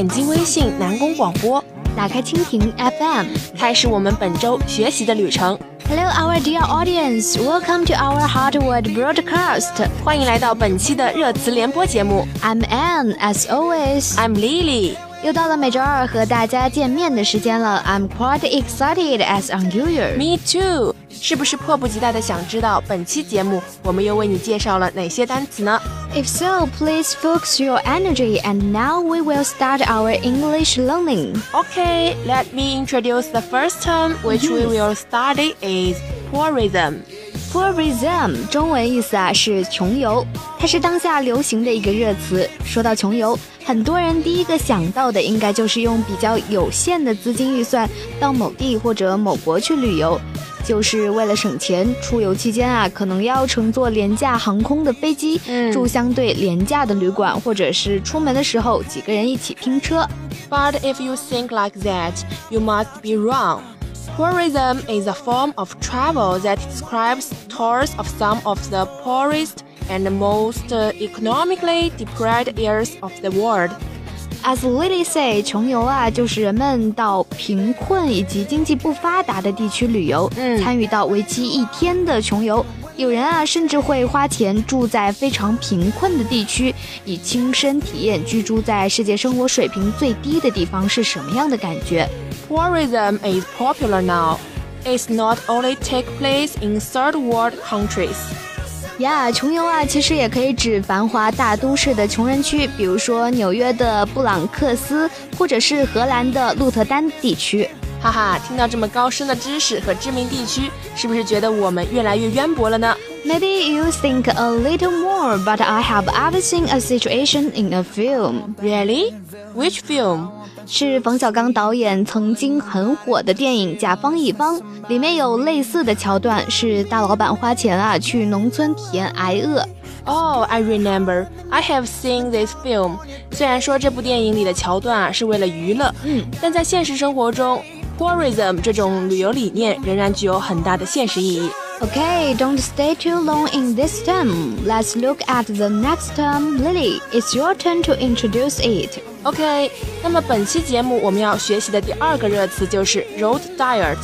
点击微信南宫广播，打开蜻蜓 FM，开始我们本周学习的旅程。Hello, our dear audience. Welcome to our Hardword broadcast. 欢迎来到本期的热词联播节目。I'm Anne, as always. I'm Lily。又到了每周二和大家见面的时间了，I'm quite excited as unusual. Me too. 是不是迫不及待的想知道本期节目我们又为你介绍了哪些单词呢？If so, please focus your energy and now we will start our English learning. Okay, let me introduce the first term which we will study is poorism. Tourism 中文意思啊是穷游，它是当下流行的一个热词。说到穷游，很多人第一个想到的应该就是用比较有限的资金预算到某地或者某国去旅游，就是为了省钱。出游期间啊，可能要乘坐廉价航空的飞机，嗯住相对廉价的旅馆，或者是出门的时候几个人一起拼车。But if you think like that, you must be wrong. Poorism is a form of travel that describes tours of some of the poorest and most uh, economically deprived areas of the world. As Lily say，穷游啊，就是人们到贫困以及经济不发达的地区旅游，嗯、参与到为期一天的穷游。有人啊，甚至会花钱住在非常贫困的地区，以亲身体验居住在世界生活水平最低的地方是什么样的感觉。Tourism is popular now. It's not only take place in third world countries. 呀穷游啊，其实也可以指繁华大都市的穷人区，比如说纽约的布朗克斯，或者是荷兰的鹿特丹地区。哈哈，听到这么高深的知识和知名地区，是不是觉得我们越来越渊博了呢 Maybe you think a little more, but I have ever seen a situation in a film. Really? Which film? 是冯小刚导演曾经很火的电影《甲方乙方》，里面有类似的桥段，是大老板花钱啊去农村体验挨饿。Oh, I remember. I have seen this film. 虽然说这部电影里的桥段啊是为了娱乐，嗯，但在现实生活中 poorism 这种旅游理念仍然具有很大的现实意义。Okay, don't stay too long in this term. Let's look at the next term. Lily, it's your turn to introduce it. OK，那么本期节目我们要学习的第二个热词就是 road diet。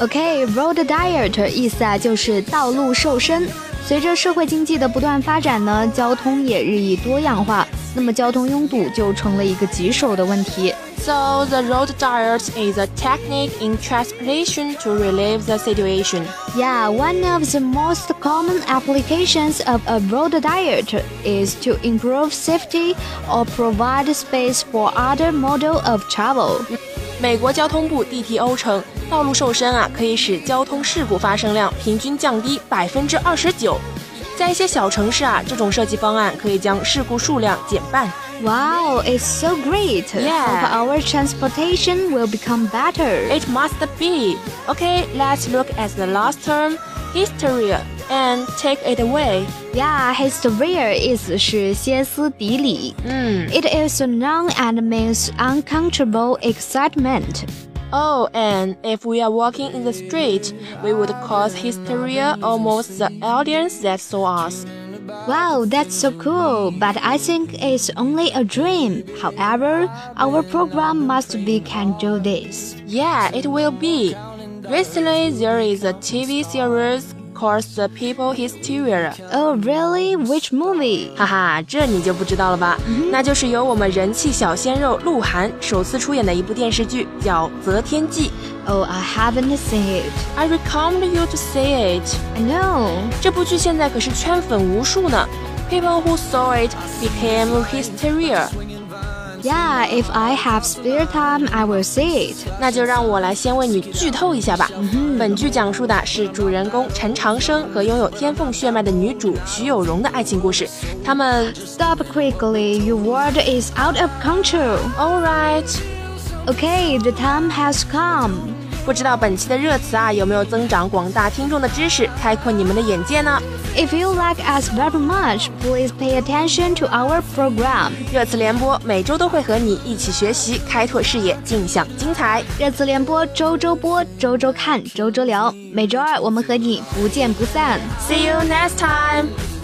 OK，road diet 意思啊就是道路瘦身。随着社会经济的不断发展呢，交通也日益多样化，那么交通拥堵就成了一个棘手的问题。 So the road diet is a technique in transportation to relieve the situation. Yeah, one of the most common applications of a road diet is to improve safety or provide space for other model of travel. 美国交通部 DTO 称， 道路瘦身啊可以使交通事故发生量平均降低百分之二十九。在一些小城市啊，这种设计方案可以将事故数量减半。 Wow, it's so great. Yeah. Hope our transportation will become better. It must be. Okay, let's look at the last term, hysteria, and take it away. Yeah, hysteria 意思是歇斯底里。嗯 It is a noun and means uncontrollable excitement. Oh, and if we are walking in the street, we would cause hysteria almost the audience that saw us. Wow, that's so cool, but I think it's only a dream. However, our program must be can do this. Yeah, it will be. Recently, there is a TV series called The People Hysteria. Oh, really? Which movie? 哈哈，这你就不知道了吧？那就是由我们人气小鲜肉鹿晗首次出演的一部电视剧，叫《择天记》。 Oh, I haven't seen it. I recommend you to see it. I know. 这部剧现在可是圈粉无数呢。People who saw it became hysteria. Yeah, if I have spare time, I will see it. 那就让我来先为你剧透一下吧。本剧讲述的是主人公陈长生和拥有天凤血脉的女主徐有容的爱情故事。他们 Stop quickly, your word is out of control. all right。 Okay, the time has come. 不知道本期的热词啊有没有增长广大听众的知识，开阔你们的眼界呢？If you like us very much, please pay attention to our program. 热词联播每周都会和你一起学习，开拓视野，尽享精彩。热词联播周周播，周周看，周周聊。每周二我们和你不见不散。See you next time.